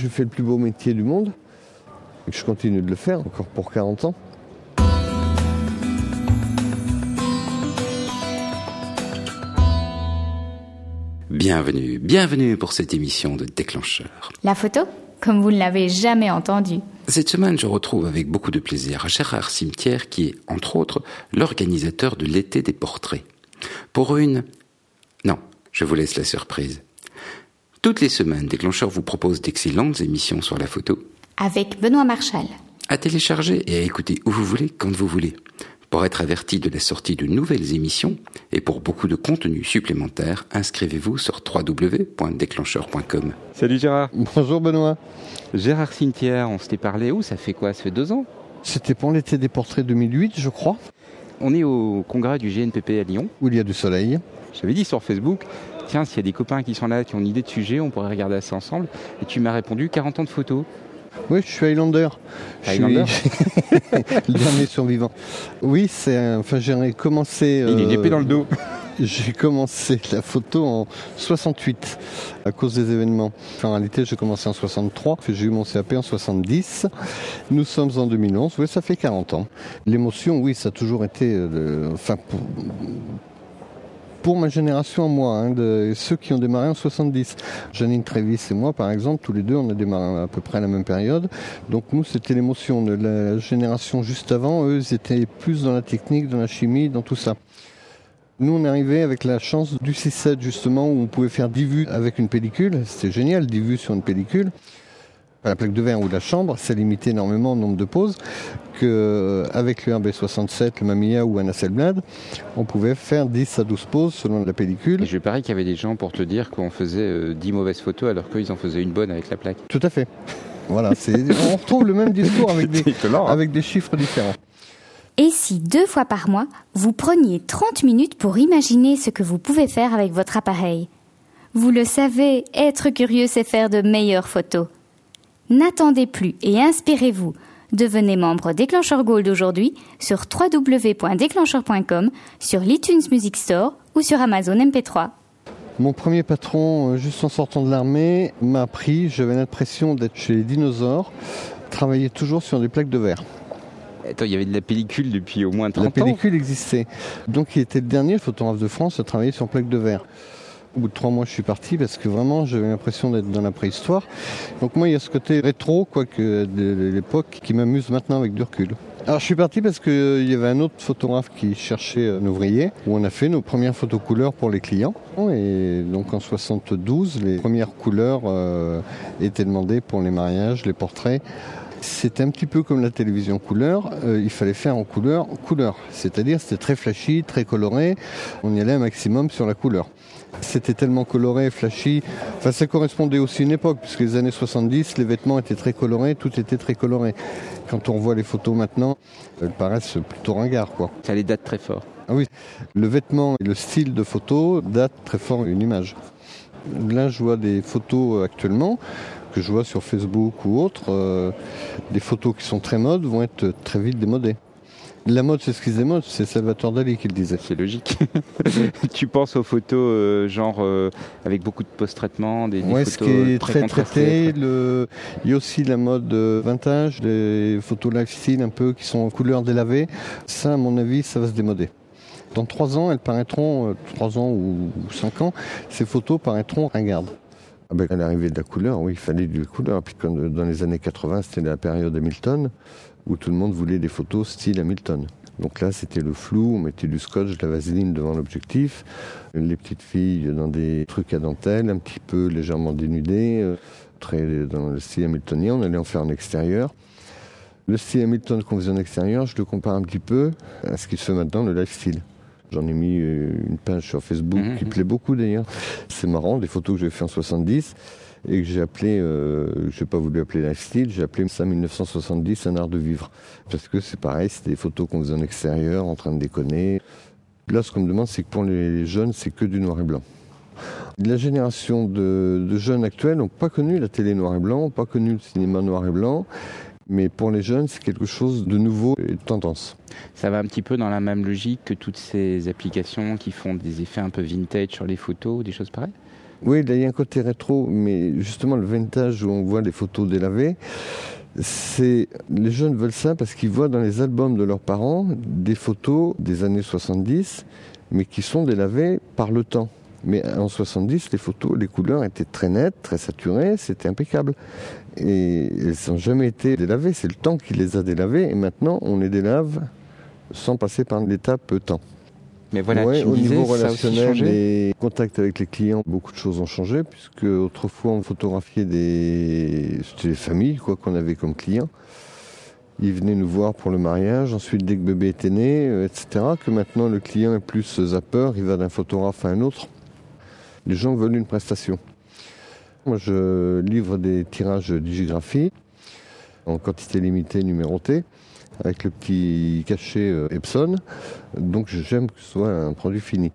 je fais le plus beau métier du monde et que je continue de le faire encore pour 40 ans. Bienvenue, bienvenue pour cette émission de Déclencheur. La photo Comme vous ne l'avez jamais entendu. Cette semaine, je retrouve avec beaucoup de plaisir Gérard Cimetière qui est, entre autres, l'organisateur de l'été des portraits. Pour une... Non, je vous laisse la surprise. Toutes les semaines, Déclencheur vous propose d'excellentes émissions sur la photo. Avec Benoît Marchal. À télécharger et à écouter où vous voulez, quand vous voulez. Pour être averti de la sortie de nouvelles émissions et pour beaucoup de contenu supplémentaires, inscrivez-vous sur www.déclencheur.com. Salut Gérard. Bonjour Benoît. Gérard Cimetière, on s'était parlé où? Ça fait quoi? Ça fait deux ans? C'était pour l'été des portraits 2008, je crois, On est au congrès du GNPP à Lyon. où il y a du soleil. J'avais dit sur Facebook, tiens, s'il y a des copains qui sont là, qui ont une idée de sujet, on pourrait regarder ça ensemble. Et tu m'as répondu 40 ans de photos. Oui, je suis Highlander. Je suis- Highlander le dernier survivant. Oui, c'est enfin j'ai commencé. Il a une euh, épée dans le dos. J'ai commencé la photo en 68 à cause des événements. Enfin, en réalité, j'ai commencé en 63, puis j'ai eu mon CAP en 70. Nous sommes en 2011, oui, ça fait 40 ans. L'émotion, oui, ça a toujours été, euh, enfin, pour, pour ma génération à moi, hein, ceux qui ont démarré en 70. Janine Trévis et moi, par exemple, tous les deux, on a démarré à peu près à la même période. Donc nous, c'était l'émotion de la génération juste avant. Eux, ils étaient plus dans la technique, dans la chimie, dans tout ça. Nous, on est arrivé avec la chance du C7, justement, où on pouvait faire 10 vues avec une pellicule. C'était génial, 10 vues sur une pellicule. La plaque de verre ou la chambre, ça limitait énormément le nombre de poses. Que, avec le RB67, le Mamiya ou un Hasselblad, on pouvait faire 10 à 12 poses selon la pellicule. Et je parie qu'il y avait des gens pour te dire qu'on faisait euh, 10 mauvaises photos alors qu'ils en faisaient une bonne avec la plaque. Tout à fait. Voilà, c'est, on retrouve le même discours avec des, étonnant. hein. avec des chiffres différents. Et si deux fois par mois, vous preniez 30 minutes pour imaginer ce que vous pouvez faire avec votre appareil? Vous le savez, être curieux, c'est faire de meilleures photos. N'attendez plus et inspirez-vous. Devenez membre Déclencheur Gold aujourd'hui sur www.déclencheur.com, sur l'iTunes Music Store ou sur Amazon MP3. Mon premier patron, euh, juste en sortant de l'armée, m'a appris, j'avais l'impression d'être chez les dinosaures, travaillait toujours sur des plaques de verre. Attends, il y avait de la pellicule depuis au moins 30 La ans. pellicule existait. Donc il était le dernier photographe de France à travailler sur plaque de verre. Au bout de trois mois, je suis parti parce que vraiment, j'avais l'impression d'être dans la préhistoire. Donc moi, il y a ce côté rétro, de l'époque, qui m'amuse maintenant avec du recul. Alors je suis parti parce qu'il y avait un autre photographe qui cherchait un ouvrier, où on a fait nos premières photos couleurs pour les clients. Et donc en 72, les premières couleurs euh, étaient demandées pour les mariages, les portraits. C'était un petit peu comme la télévision couleur, euh, il fallait faire en couleur couleur, c'est-à-dire c'était très flashy, très coloré, on y allait un maximum sur la couleur. C'était tellement coloré, flashy, enfin ça correspondait aussi à une époque, puisque les années 70, les vêtements étaient très colorés, tout était très coloré. Quand on voit les photos maintenant, elles paraissent plutôt ringards quoi. Ça les date très fort. Ah oui, le vêtement et le style de photo datent très fort une image. Là, je vois des photos actuellement que je vois sur Facebook ou autre. euh, des photos qui sont très modes vont être très vite démodées. La mode, c'est ce qu'ils démodent, c'est Salvatore Dali qui le disait. C'est logique. tu penses aux photos euh, genre euh, avec beaucoup de post-traitement, des, des Ouais, ce photos qui est très traité. Le... Il y a aussi la mode vintage, les photos lifestyle un peu qui sont en couleur délavée. Ça, à mon avis, ça va se démoder. Dans trois ans, elles paraîtront, trois ans ou ou cinq ans, ces photos paraîtront ringardes. Ah ben, l'arrivée de la couleur, oui, il fallait de la couleur. Puis euh, dans les années 80, c'était la période Hamilton, où tout le monde voulait des photos style Hamilton. Donc là, c'était le flou, on mettait du scotch, de la vaseline devant l'objectif, les petites filles dans des trucs à dentelle, un petit peu légèrement dénudées, euh, très dans le style hamiltonien, on allait en faire en extérieur. Le style Hamilton qu'on faisait en extérieur, je le compare un petit peu à ce qui se fait maintenant, le lifestyle. J'en ai mis euh, une page sur Facebook Mhm. qui plaît beaucoup d'ailleurs. C'est marrant, des photos que j'ai fait en 70 et que j'ai appelé, euh, je n'ai pas voulu appeler lifestyle, j'ai appelé ça 1970 un art de vivre. Parce que c'est pareil, c'est des photos qu'on faisait en extérieur, en train de déconner. Là, ce qu'on me demande, c'est que pour les jeunes, c'est que du noir et blanc. La génération de, de jeunes actuels n'ont pas connu la télé noir et blanc, n'ont pas connu le cinéma noir et blanc. Mais pour les jeunes, c'est quelque chose de nouveau et de tendance. Ça va un petit peu dans la même logique que toutes ces applications qui font des effets un peu vintage sur les photos ou des choses pareilles? Oui, il y a un côté rétro, mais justement le vintage où on voit les photos délavées, c'est les jeunes veulent ça parce qu'ils voient dans les albums de leurs parents des photos des années 70, mais qui sont délavées par le temps. Mais en 70, les photos, les couleurs étaient très nettes, très saturées, c'était impeccable. Et elles n'ont jamais été délavées, c'est le temps qui les a délavées, et maintenant on les délave sans passer par l'étape temps. Mais voilà, Ouais, tu au disais, niveau relationnel, les contacts avec les clients, beaucoup de choses ont changé, puisque autrefois on photographiait des, c'était des familles quoi qu'on avait comme clients. Ils venaient nous voir pour le mariage, ensuite dès que bébé était né, euh, etc. Que maintenant le client est plus zapper, il va d'un photographe à un autre. Les gens veulent une prestation. Moi je livre des tirages digigraphie en quantité limitée numérotée avec le petit cachet euh, Epson. Donc j'aime que ce soit un produit fini.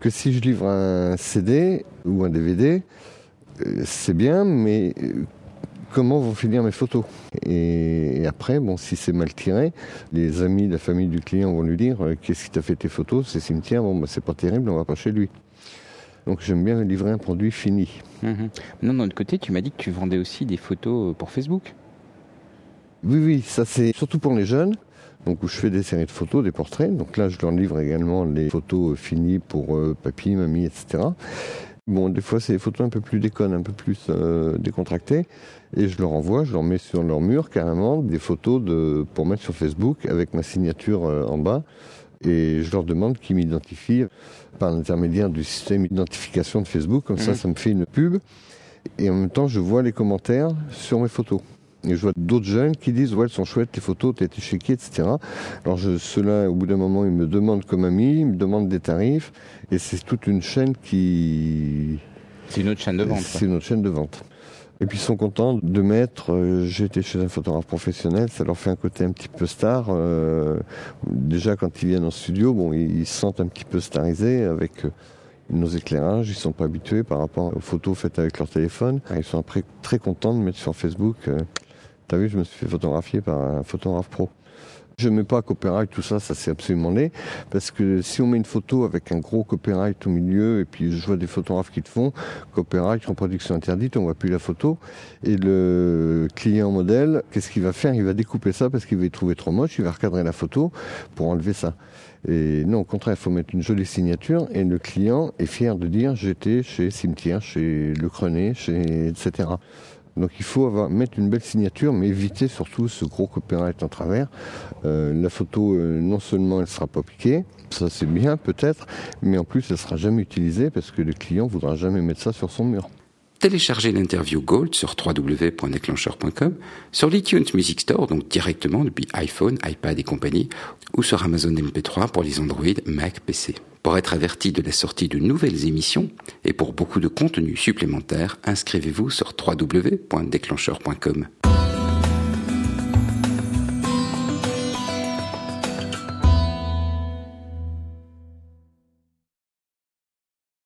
Que si je livre un CD ou un DVD, euh, c'est bien, mais euh, comment vont finir mes photos? Et, après, bon, si c'est mal tiré, les amis, la famille du client vont lui dire qu'est-ce qui t'a fait tes photos, c'est cimetière, bon, bah, c'est pas terrible, on va pas chez lui. Donc j'aime bien livrer un produit fini. Mhm. Non, d'un autre côté, tu m'as dit que tu vendais aussi des photos pour Facebook. Oui, oui, ça c'est surtout pour les jeunes. Donc où je fais des séries de photos, des portraits. Donc là, je leur livre également les photos euh, finies pour euh, papy, mamie, etc. Bon, des fois, c'est des photos un peu plus déconnes, un peu plus euh, décontractées. Et je leur envoie, je leur mets sur leur mur carrément des photos de, pour mettre sur Facebook avec ma signature euh, en bas. Et je leur demande qu'ils m'identifient par l'intermédiaire du système d'identification de Facebook. Comme ça, Mhm. ça me fait une pub. Et en même temps, je vois les commentaires sur mes photos. Et je vois d'autres jeunes qui disent Ouais, elles sont chouettes tes photos, t'as été checké, etc. Alors ceux-là, au bout d'un moment, ils me demandent comme ami, ils me demandent des tarifs. Et c'est toute une chaîne qui. C'est une autre chaîne de vente. C'est une autre chaîne de vente. Et puis ils sont contents de mettre. euh, J'ai été chez un photographe professionnel, ça leur fait un côté un petit peu star. euh, déjà quand ils viennent en studio, bon, ils, se sentent un petit peu starisés avec euh, nos éclairages. Ils sont pas habitués par rapport aux photos faites avec leur téléphone. Ils sont après très contents de mettre sur Facebook. euh, T'as vu, je me suis fait photographier par un photographe pro. Je mets pas copyright, tout ça, ça c'est absolument laid. Parce que si on met une photo avec un gros copyright au milieu, et puis je vois des photographes qui le font, copyright, reproduction interdite, on voit plus la photo. Et le client modèle, qu'est-ce qu'il va faire? Il va découper ça parce qu'il va y trouver trop moche, il va recadrer la photo pour enlever ça. Et non, au contraire, il faut mettre une jolie signature et le client est fier de dire j'étais chez Cimetière, chez Le Crenet, chez etc. Donc il faut mettre une belle signature, mais éviter surtout ce gros copyright en travers. Euh, la photo, euh, non seulement elle sera pas piquée, ça c'est bien peut-être, mais en plus elle sera jamais utilisée parce que le client voudra jamais mettre ça sur son mur. Téléchargez l'interview Gold sur www.déclencheur.com, sur l'iTunes Music Store, donc directement depuis iPhone, iPad et compagnie, ou sur Amazon MP3 pour les Android, Mac, PC. Pour être averti de la sortie de nouvelles émissions et pour beaucoup de contenus supplémentaires, inscrivez-vous sur www.déclencheur.com.